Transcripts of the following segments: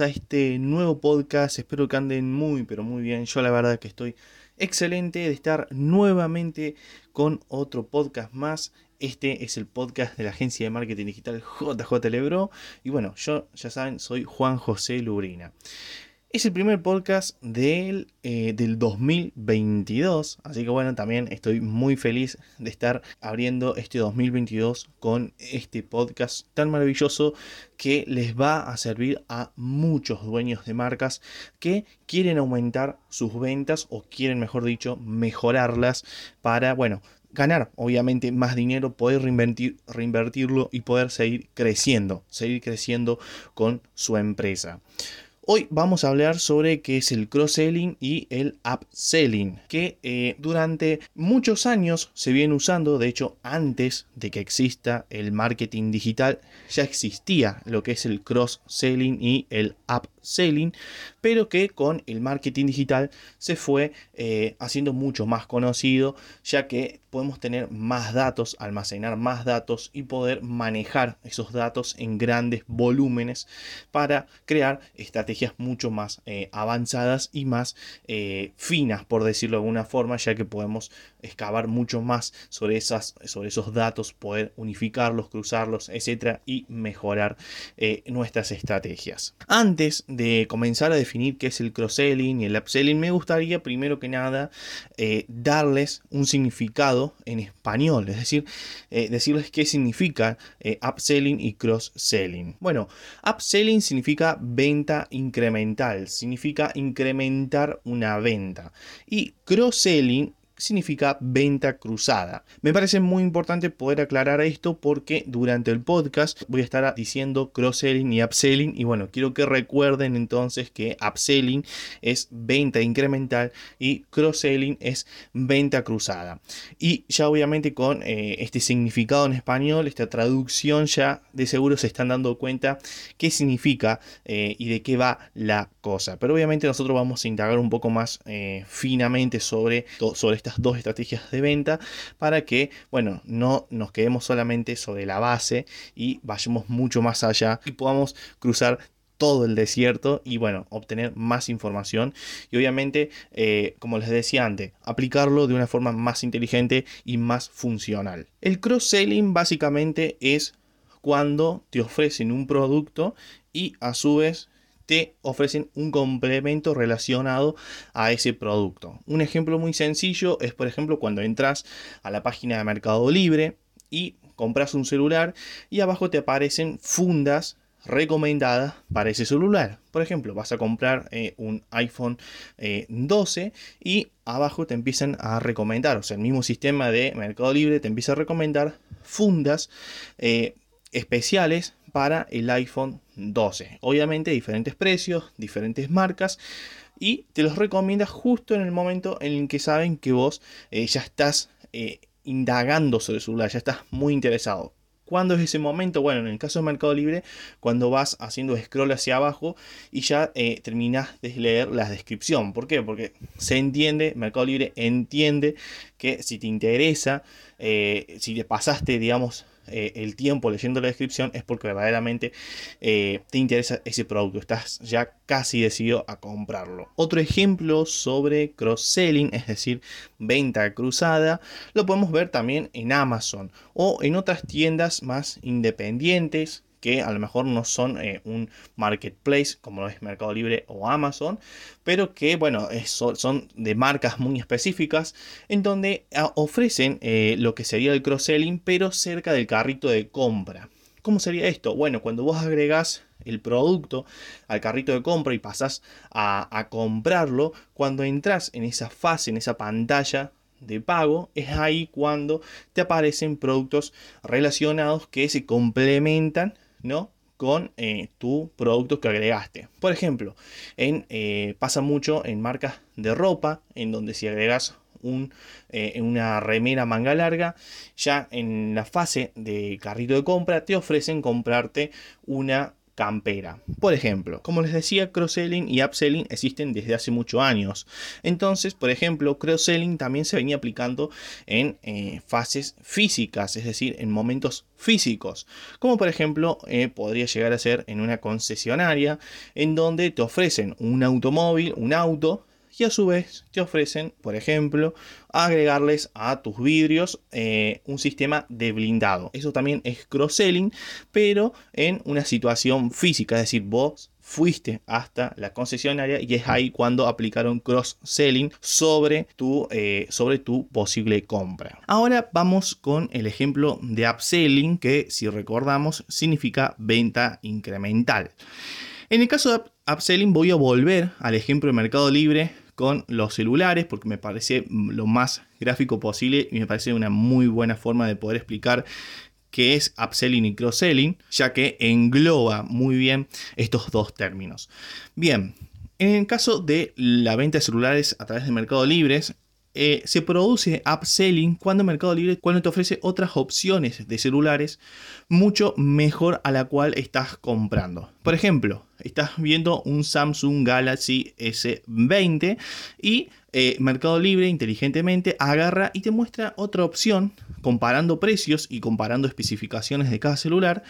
a este nuevo podcast. Espero que anden muy, pero muy bien. Yo la verdad que estoy excelente de estar nuevamente con otro podcast más. Este es el podcast de la agencia de marketing digital JJ Lebro. Y bueno, yo ya saben, soy Juan José Lubrina. Es el primer podcast del, eh, del 2022, así que bueno, también estoy muy feliz de estar abriendo este 2022 con este podcast tan maravilloso que les va a servir a muchos dueños de marcas que quieren aumentar sus ventas o quieren, mejor dicho, mejorarlas para, bueno, ganar obviamente más dinero, poder reinvertir, reinvertirlo y poder seguir creciendo, seguir creciendo con su empresa. Hoy vamos a hablar sobre qué es el cross-selling y el upselling, que eh, durante muchos años se viene usando, de hecho antes de que exista el marketing digital ya existía lo que es el cross-selling y el upselling, pero que con el marketing digital se fue eh, haciendo mucho más conocido, ya que podemos tener más datos, almacenar más datos y poder manejar esos datos en grandes volúmenes para crear estrategias mucho más eh, avanzadas y más eh, finas, por decirlo de alguna forma, ya que podemos excavar mucho más sobre, esas, sobre esos datos, poder unificarlos, cruzarlos, etcétera, y mejorar eh, nuestras estrategias. Antes de comenzar a definir qué es el cross-selling y el upselling, me gustaría primero que nada darles un significado en español, es decir, eh, decirles qué significa eh, upselling y cross-selling. Bueno, upselling significa venta incremental, significa incrementar una venta. Y cross-selling significa venta cruzada. Me parece muy importante poder aclarar esto porque durante el podcast voy a estar diciendo cross-selling y upselling y bueno, quiero que recuerden entonces que upselling es venta incremental y cross-selling es venta cruzada. Y ya obviamente con eh, este significado en español, esta traducción ya de seguro se están dando cuenta qué significa eh, y de qué va la cosa. Pero obviamente nosotros vamos a indagar un poco más eh, finamente sobre, sobre esta dos estrategias de venta para que, bueno, no nos quedemos solamente sobre la base y vayamos mucho más allá y podamos cruzar todo el desierto y bueno, obtener más información y obviamente, eh, como les decía antes, aplicarlo de una forma más inteligente y más funcional. El cross-selling básicamente es cuando te ofrecen un producto y a su vez te ofrecen un complemento relacionado a ese producto. Un ejemplo muy sencillo es, por ejemplo, cuando entras a la página de Mercado Libre y compras un celular y abajo te aparecen fundas recomendadas para ese celular. Por ejemplo, vas a comprar eh, un iPhone 12 eh, y abajo te empiezan a recomendar, o sea, el mismo sistema de Mercado Libre te empieza a recomendar fundas eh, especiales para el iPhone 12. Obviamente diferentes precios, diferentes marcas y te los recomienda justo en el momento en el que saben que vos eh, ya estás eh, indagando sobre el celular, ya estás muy interesado. ¿Cuándo es ese momento? Bueno, en el caso de Mercado Libre, cuando vas haciendo scroll hacia abajo y ya eh, terminas de leer la descripción. ¿Por qué? Porque se entiende, Mercado Libre entiende que si te interesa, si te pasaste, digamos, eh, el tiempo leyendo la descripción es porque verdaderamente eh, te interesa ese producto, estás ya casi decidido a comprarlo. Otro ejemplo sobre cross-selling, es decir, venta cruzada, lo podemos ver también en Amazon o en otras tiendas más independientes que a lo mejor no son eh, un marketplace como es Mercado Libre o Amazon, pero que bueno, son de marcas muy específicas en donde ah, ofrecen eh, lo que sería el cross-selling, pero cerca del carrito de compra. ¿Cómo sería esto? Bueno, cuando vos agregás el producto al carrito de compra y pasás a comprarlo, cuando entras en esa fase, en esa pantalla de pago, es ahí cuando te aparecen productos relacionados que se complementan ¿no? con eh, tu producto que agregaste. Por ejemplo, en, eh, pasa mucho en marcas de ropa, en donde si agregas un, eh, una remera manga larga, ya en la fase de carrito de compra te ofrecen comprarte una campera. Por ejemplo, como les decía, cross-selling y upselling existen desde hace muchos años. Entonces, por ejemplo, cross-selling también se venía aplicando en eh, fases físicas, es decir, en momentos físicos, como por ejemplo eh, podría llegar a ser en una concesionaria en donde te ofrecen un automóvil, un auto, y a su vez te ofrecen, por ejemplo, agregarles a tus vidrios eh, un sistema de blindado. Eso también es cross-selling, pero en una situación física, es decir, vos fuiste hasta la concesionaria y es ahí cuando aplicaron cross-selling sobre, eh, sobre tu posible compra. Ahora vamos con el ejemplo de upselling que si recordamos significa venta incremental. En el caso de upselling voy a volver al ejemplo de Mercado Libre con los celulares porque me parece lo más gráfico posible y me parece una muy buena forma de poder explicar qué es upselling y cross-selling, ya que engloba muy bien estos dos términos. Bien, en el caso de la venta de celulares a través de Mercado Libres, eh, se produce upselling cuando Mercado Libre cuando te ofrece otras opciones de celulares mucho mejor a la cual estás comprando. Por ejemplo, estás viendo un Samsung Galaxy S20 y eh, Mercado Libre inteligentemente agarra y te muestra otra opción comparando precios y comparando especificaciones de cada celular.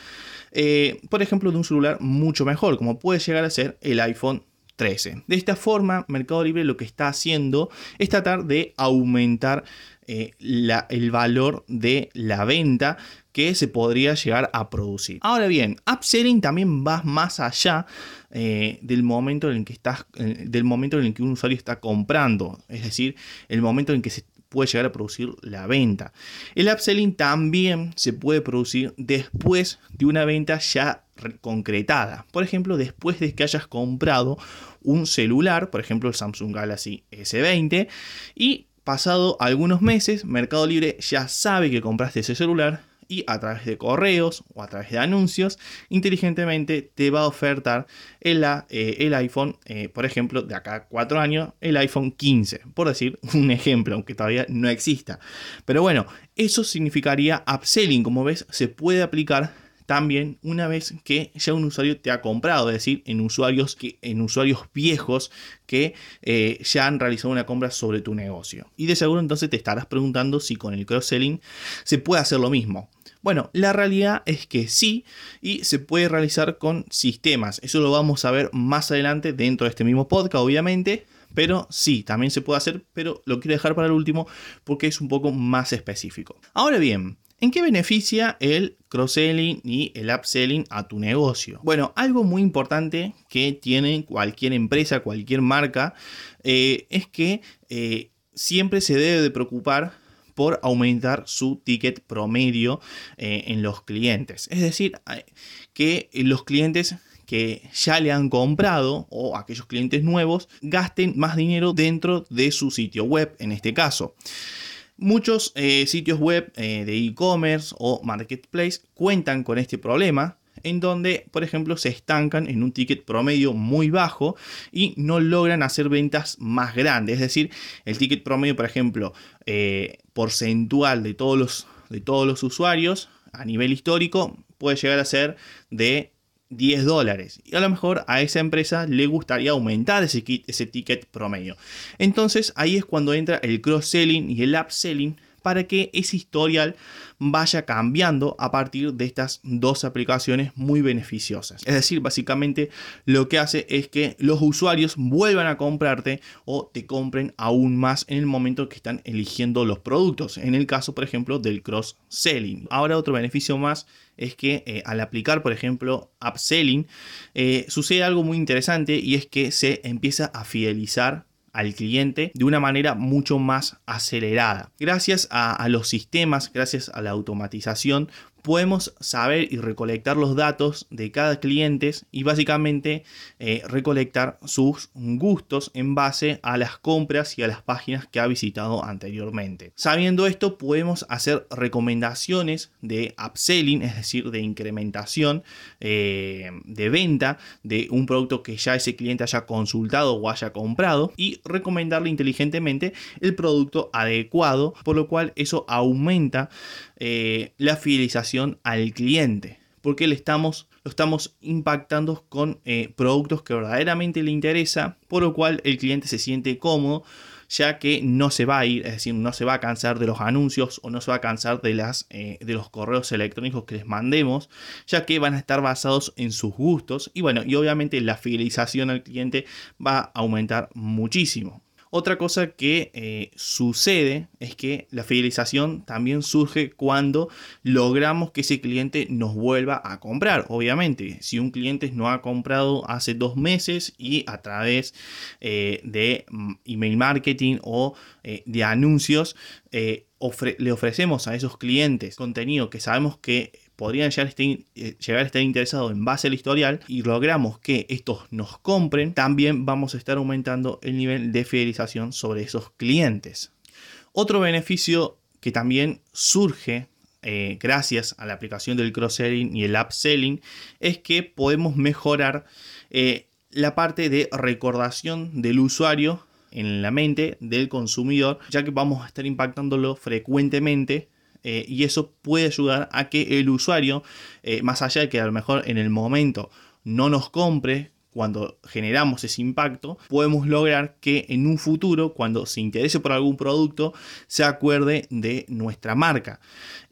Eh, por ejemplo, de un celular mucho mejor, como puede llegar a ser el iPhone de esta forma, Mercado Libre lo que está haciendo es tratar de aumentar eh, el valor de la venta que se podría llegar a producir. Ahora bien, upselling también va más allá eh, del momento en el que eh, del momento en el que un usuario está comprando, es decir, el momento en que se puede llegar a producir la venta. El upselling también se puede producir después de una venta ya concretada. Por ejemplo, después de que hayas comprado un celular, por ejemplo el Samsung Galaxy S20, y pasado algunos meses, Mercado Libre ya sabe que compraste ese celular y a través de correos o a través de anuncios, inteligentemente te va a ofertar el, eh, iPhone, eh, por ejemplo, de acá a cuatro años, el iPhone 15, por decir un ejemplo, aunque todavía no exista. Pero bueno, eso significaría upselling, como ves, se puede aplicar también una vez que ya un usuario te ha comprado, es decir, en usuarios, que, en usuarios viejos que eh, ya han realizado una compra sobre tu negocio. Y de seguro entonces te estarás preguntando si con el cross-selling se puede hacer lo mismo. Bueno, la realidad es que sí y se puede realizar con sistemas. Eso lo vamos a ver más adelante dentro de este mismo podcast, obviamente. Pero sí, también se puede hacer, pero lo quiero dejar para el último porque es un poco más específico. Ahora bien, ¿En qué beneficia el cross-selling y el upselling a tu negocio? Bueno, algo muy importante que tiene cualquier empresa, cualquier marca, eh, es que eh, siempre se debe de preocupar por aumentar su ticket promedio eh, en los clientes. Es decir, que los clientes que ya le han comprado o aquellos clientes nuevos gasten más dinero dentro de su sitio web en este caso. Muchos eh, sitios web eh, de e-commerce o marketplace cuentan con este problema en donde, por ejemplo, se estancan en un ticket promedio muy bajo y no logran hacer ventas más grandes. Es decir, el ticket promedio, por ejemplo, eh, porcentual de todos, los, de todos los usuarios a nivel histórico puede llegar a ser de 10 dólares. Y a lo mejor a esa empresa le gustaría aumentar ese, ese ticket promedio. Entonces ahí es cuando entra el cross-selling y el upselling para que ese historial vaya cambiando a partir de estas dos aplicaciones muy beneficiosas. Es decir, básicamente lo que hace es que los usuarios vuelvan a comprarte o te compren aún más en el momento que están eligiendo los productos. En el caso, por ejemplo, del cross-selling. Ahora otro beneficio más es que eh, al aplicar, por ejemplo, upselling, eh, sucede algo muy interesante y es que se empieza a fidelizar al cliente de una manera mucho más acelerada. Gracias a, los sistemas, gracias a la automatización, podemos saber y recolectar los datos de cada cliente y básicamente eh, recolectar sus gustos en base a las compras y a las páginas que ha visitado anteriormente. Sabiendo esto, podemos hacer recomendaciones de upselling, es decir, de incrementación eh, de venta de un producto que ya ese cliente haya consultado o haya comprado y recomendarle inteligentemente el producto adecuado, por lo cual eso aumenta eh, la fidelización al cliente. porque le estamos, lo estamos impactando con eh, productos que verdaderamente le interesa, por lo cual el cliente se siente cómodo ya que no se va a ir, es decir, no se va a cansar de los anuncios o no se va a cansar de, las, eh, de los correos electrónicos que les mandemos, ya que van a estar basados en sus gustos y bueno, y obviamente la fidelización al cliente va a aumentar muchísimo. Otra cosa que eh, sucede es que la fidelización también surge cuando logramos que ese cliente nos vuelva a comprar. Obviamente, si un cliente no ha comprado hace dos meses y a través eh, de mm, email marketing o eh, de anuncios le ofrecemos a esos clientes contenido que sabemos que podrían llegar a, estar, eh, llegar a estar interesados en base al historial y logramos que estos nos compren, también vamos a estar aumentando el nivel de fidelización sobre esos clientes. Otro beneficio que también surge eh, gracias a la aplicación del cross-selling y el upselling es que podemos mejorar eh, la parte de recordación del usuario en la mente del consumidor, ya que vamos a estar impactándolo frecuentemente eh, y eso puede ayudar a que el usuario, eh, más allá de que a lo mejor en el momento no nos compre, cuando generamos ese impacto, podemos lograr que en un futuro, cuando se interese por algún producto, se acuerde de nuestra marca.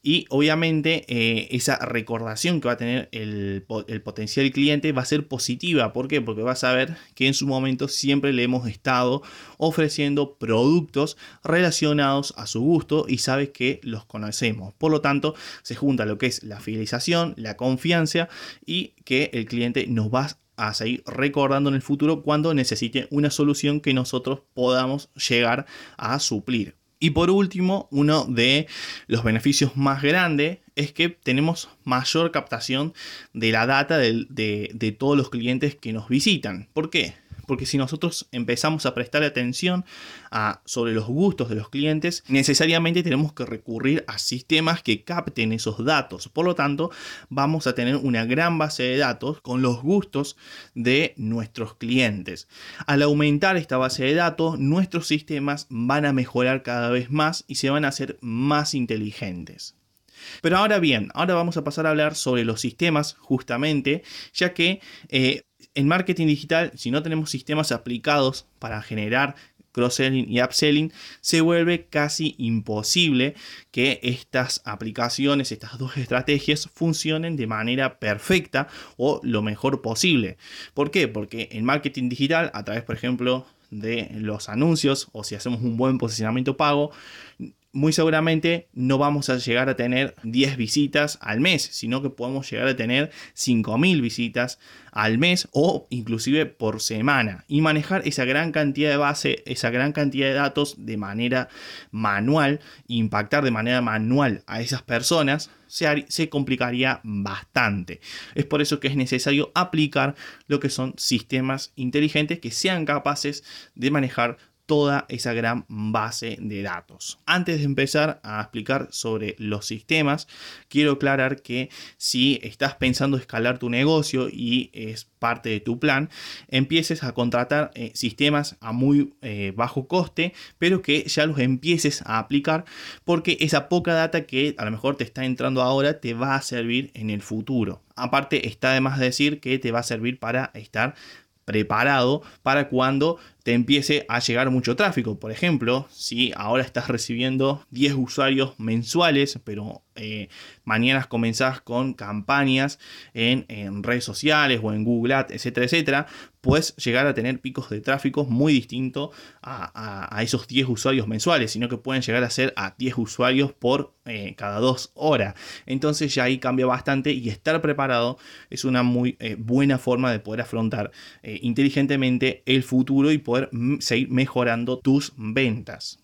Y obviamente eh, esa recordación que va a tener el, potencial cliente va a ser positiva. ¿Por qué? Porque va a saber que en su momento siempre le hemos estado ofreciendo productos relacionados a su gusto y sabe que los conocemos. Por lo tanto, se junta lo que es la fidelización, la confianza y que el cliente nos va a seguir recordando en el futuro cuando necesite una solución que nosotros podamos llegar a suplir. Y por último, uno de los beneficios más grandes es que tenemos mayor captación de la data de, todos los clientes que nos visitan. ¿Por qué? Porque si nosotros empezamos a prestar atención sobre los gustos de los clientes, necesariamente tenemos que recurrir a sistemas que capten esos datos. Por lo tanto, vamos a tener una gran base de datos con los gustos de nuestros clientes. Al aumentar esta base de datos, nuestros sistemas van a mejorar cada vez más y se van a hacer más inteligentes. Pero ahora bien, ahora vamos a pasar a hablar sobre los sistemas justamente, ya que eh, en marketing digital, si no tenemos sistemas aplicados para generar cross-selling y upselling, se vuelve casi imposible que estas aplicaciones, estas dos estrategias funcionen de manera perfecta o lo mejor posible. ¿Por qué? Porque en marketing digital, a través, por ejemplo, de los anuncios o si hacemos un buen posicionamiento pago, muy seguramente no vamos a llegar a tener 10 visitas al mes, sino que podemos llegar a tener 5.000 visitas al mes o inclusive por semana y manejar esa gran cantidad de base, esa gran cantidad de datos de manera manual, impactar de manera manual a esas personas, se, se complicaría bastante. Es por eso que es necesario aplicar lo que son sistemas inteligentes que sean capaces de manejar toda esa gran base de datos. Antes de empezar a explicar sobre los sistemas, quiero aclarar que si estás pensando escalar tu negocio y es parte de tu plan, empieces a contratar eh, sistemas a muy eh, bajo coste, pero que ya los empieces a aplicar porque esa poca data que a lo mejor te está entrando ahora te va a servir en el futuro. Aparte, está de más decir que te va a servir para estar preparado para cuando te empiece a llegar mucho tráfico. Por ejemplo, si ahora estás recibiendo 10 usuarios mensuales, pero eh, mañana comenzás con campañas en, redes sociales o en Google Ads, etcétera, etcétera, puedes llegar a tener picos de tráfico muy distintos a, esos 10 usuarios mensuales, sino que pueden llegar a ser a 10 usuarios por eh, cada dos horas. Entonces ya ahí cambia bastante y estar preparado es una muy eh, buena forma de poder afrontar inteligentemente el futuro y poder seguir mejorando tus ventas.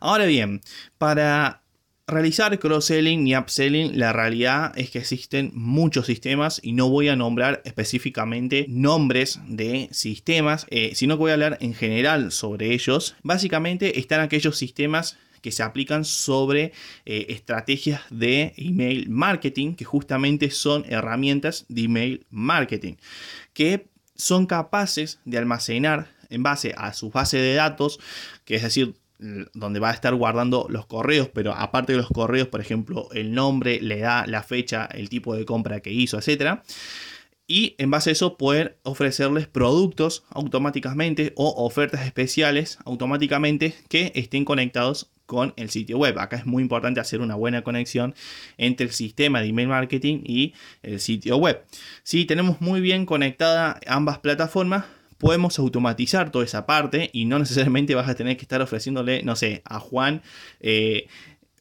Ahora bien, para realizar cross-selling y upselling, la realidad es que existen muchos sistemas y no voy a nombrar específicamente nombres de sistemas, eh, sino que voy a hablar en general sobre ellos. Básicamente están aquellos sistemas que se aplican sobre eh, estrategias de email marketing, que justamente son herramientas de email marketing, que son capaces de almacenar en base a su base de datos, que es decir, donde va a estar guardando los correos, pero aparte de los correos, por ejemplo, el nombre, le da la fecha, el tipo de compra que hizo, etc. Y en base a eso poder ofrecerles productos automáticamente o ofertas especiales automáticamente que estén conectados con el sitio web. Acá es muy importante hacer una buena conexión entre el sistema de email marketing y el sitio web. Si tenemos muy bien conectada ambas plataformas, podemos automatizar toda esa parte y no necesariamente vas a tener que estar ofreciéndole, no sé, a Juan eh,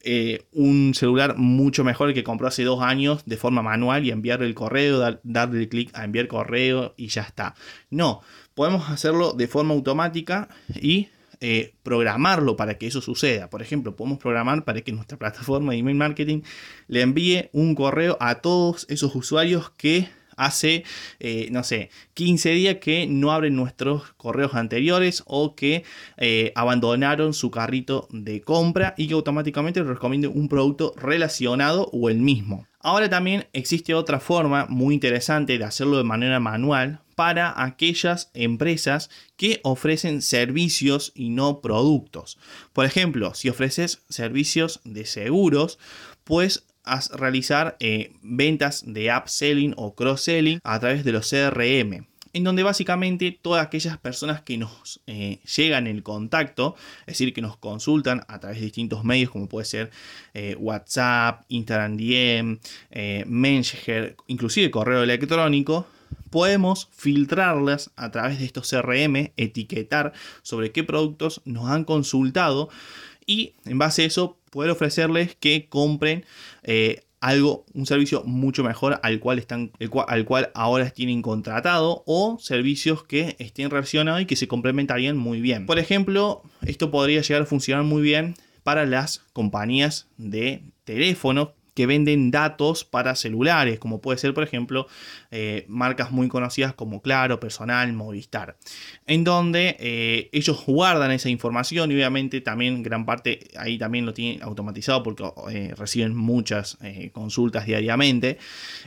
eh, un celular mucho mejor que compró hace dos años de forma manual y enviarle el correo, darle clic a enviar correo y ya está. No, podemos hacerlo de forma automática y eh, programarlo para que eso suceda. Por ejemplo, podemos programar para que nuestra plataforma de email marketing le envíe un correo a todos esos usuarios que hace, eh, no sé, 15 días que no abren nuestros correos anteriores o que eh, abandonaron su carrito de compra y que automáticamente recomiende un producto relacionado o el mismo. Ahora también existe otra forma muy interesante de hacerlo de manera manual para aquellas empresas que ofrecen servicios y no productos. Por ejemplo, si ofreces servicios de seguros, pues realizar eh, ventas de upselling o cross-selling a través de los CRM en donde básicamente todas aquellas personas que nos eh, llegan el contacto, es decir, que nos consultan a través de distintos medios como puede ser eh, WhatsApp, Instagram DM, Messenger, inclusive correo electrónico, podemos filtrarlas a través de estos CRM, etiquetar sobre qué productos nos han consultado y en base a eso poder ofrecerles que compren eh, algo, un servicio mucho mejor al cual, están, al cual ahora tienen contratado o servicios que estén relacionados y que se complementarían muy bien. Por ejemplo, esto podría llegar a funcionar muy bien para las compañías de teléfonos que venden datos para celulares, como puede ser, por ejemplo, eh, marcas muy conocidas como Claro, Personal, Movistar, en donde eh, ellos guardan esa información y obviamente también gran parte ahí también lo tienen automatizado porque eh, reciben muchas consultas diariamente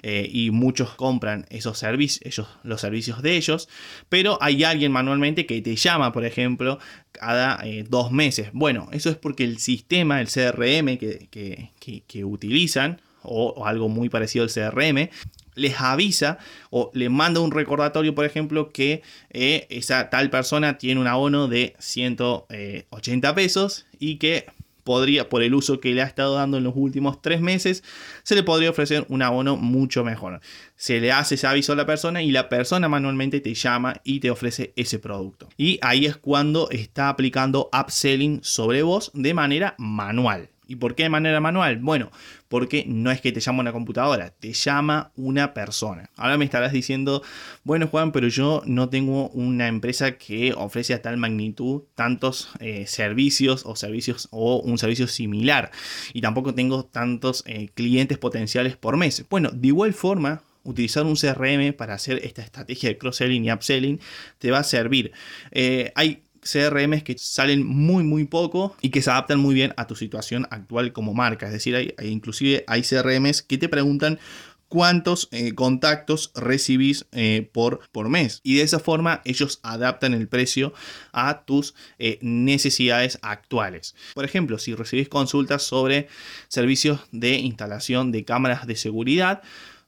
y muchos compran esos servicios, los servicios de ellos, pero hay alguien manualmente que te llama, por ejemplo, cada dos meses. Bueno, eso es porque el sistema, el CRM que, que utiliza, o, algo muy parecido al CRM, les avisa o le manda un recordatorio, por ejemplo, que eh, esa tal persona tiene un abono de 180 pesos y que podría, por el uso que le ha estado dando en los últimos tres meses, se le podría ofrecer un abono mucho mejor. Se le hace ese aviso a la persona y la persona manualmente te llama y te ofrece ese producto. Y ahí es cuando está aplicando upselling sobre vos de manera manual. ¿Y por qué de manera manual? Bueno, porque no es que te llama una computadora, te llama una persona. Ahora me estarás diciendo, bueno Juan, pero yo no tengo una empresa que ofrece a tal magnitud tantos eh, servicios o servicios o un servicio similar. Y tampoco tengo tantos eh, clientes potenciales por mes. Bueno, de igual forma, utilizar un CRM para hacer esta estrategia de cross-selling y upselling te va a servir. Eh, hay CRMs que salen muy muy poco y que se adaptan muy bien a tu situación actual como marca. Es decir, hay, inclusive hay CRMs que te preguntan cuántos eh, contactos recibís eh, por, por mes. Y de esa forma ellos adaptan el precio a tus eh, necesidades actuales. Por ejemplo, si recibís consultas sobre servicios de instalación de cámaras de seguridad,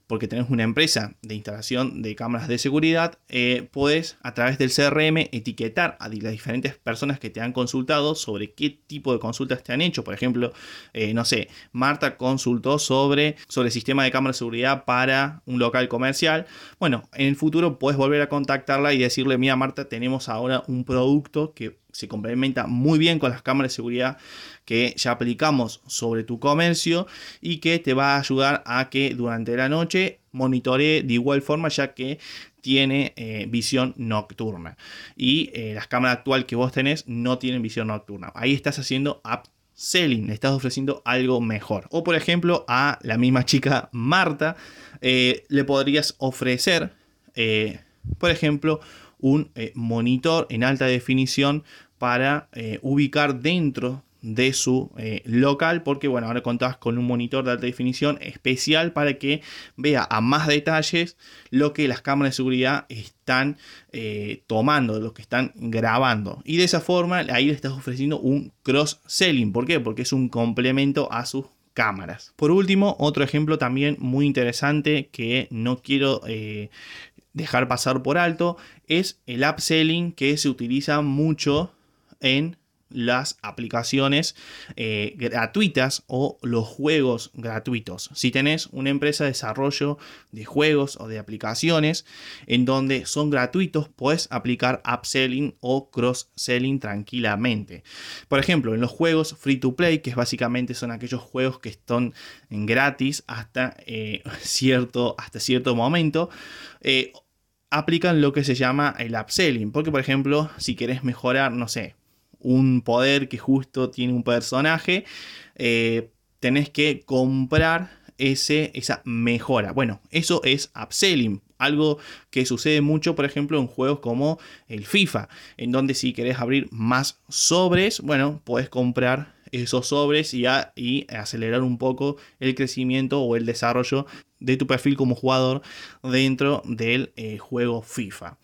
porque tenés una empresa de instalación de cámaras de seguridad, eh, puedes a través del CRM etiquetar a las diferentes personas que te han consultado sobre qué tipo de consultas te han hecho. Por ejemplo, eh, no sé, Marta consultó sobre, sobre el sistema de cámara de seguridad para un local comercial. Bueno, en el futuro puedes volver a contactarla y decirle, mira Marta, tenemos ahora un producto que se complementa muy bien con las cámaras de seguridad que ya aplicamos sobre tu comercio y que te va a ayudar a que durante la noche monitoree de igual forma ya que tiene eh, visión nocturna y eh, las cámaras actual que vos tenés no tienen visión nocturna. Ahí estás haciendo upselling, le estás ofreciendo algo mejor. O por ejemplo a la misma chica Marta eh, le podrías ofrecer, por ejemplo, un monitor en alta definición para ubicar dentro de su eh, local porque bueno ahora contás con un monitor de alta definición especial para que vea a más detalles lo que las cámaras de seguridad están eh, tomando lo que están grabando. Y de esa forma ahí le estás ofreciendo un cross selling ¿por qué? porque es un complemento a sus cámaras. Por último otro ejemplo también muy interesante que no quiero eh, dejar pasar por alto es el upselling que se utiliza mucho en las aplicaciones eh, gratuitas o los juegos gratuitos. Si tenés una empresa de desarrollo de juegos o de aplicaciones en donde son gratuitos, puedes aplicar upselling o cross-selling tranquilamente. Por ejemplo, en los juegos free to play, que básicamente son aquellos juegos que están gratis hasta, eh, cierto, hasta cierto momento, eh, aplican lo que se llama el upselling. Porque, por ejemplo, si querés mejorar, no sé, un poder que justo tiene un personaje, eh, tenés que comprar ese, esa mejora. Bueno, eso es upselling. Algo que sucede mucho, por ejemplo, en juegos como el FIFA, en donde si querés abrir más sobres, bueno, puedes comprar esos sobres y, y, acelerar un poco el crecimiento o el desarrollo de tu perfil como jugador dentro del eh, juego FIFA.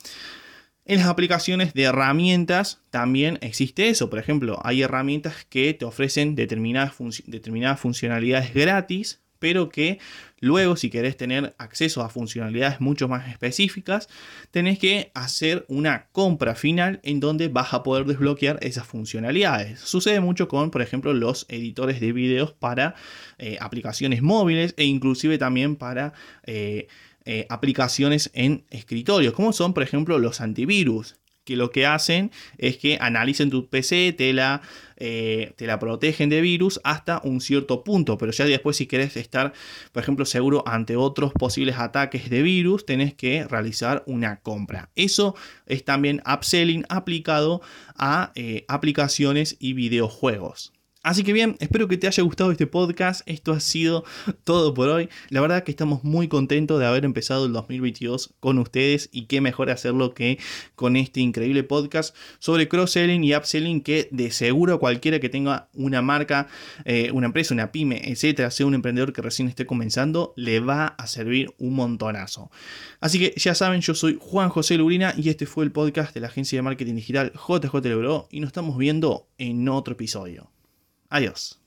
En las aplicaciones de herramientas también existe eso. Por ejemplo, hay herramientas que te ofrecen determinadas, determinadas funcionalidades gratis, pero que luego si querés tener acceso a funcionalidades mucho más específicas, tenés que hacer una compra final en donde vas a poder desbloquear esas funcionalidades. Sucede mucho con, por ejemplo, los editores de videos para eh, aplicaciones móviles e inclusive también para... Eh, eh, aplicaciones en escritorios, como son por ejemplo los antivirus, que lo que hacen es que analicen tu PC, te la, eh, te la protegen de virus hasta un cierto punto, pero ya después si querés estar, por ejemplo, seguro ante otros posibles ataques de virus, tenés que realizar una compra. Eso es también upselling aplicado a eh, aplicaciones y videojuegos. Así que bien, espero que te haya gustado este podcast. Esto ha sido todo por hoy. La verdad que estamos muy contentos de haber empezado el 2022 con ustedes y qué mejor hacerlo que con este increíble podcast sobre cross-selling y upselling que de seguro cualquiera que tenga una marca, eh, una empresa, una pyme, etcétera, sea un emprendedor que recién esté comenzando, le va a servir un montonazo. Así que ya saben, yo soy Juan José Lurina y este fue el podcast de la agencia de marketing digital JJ Lebro y nos estamos viendo en otro episodio. Adiós.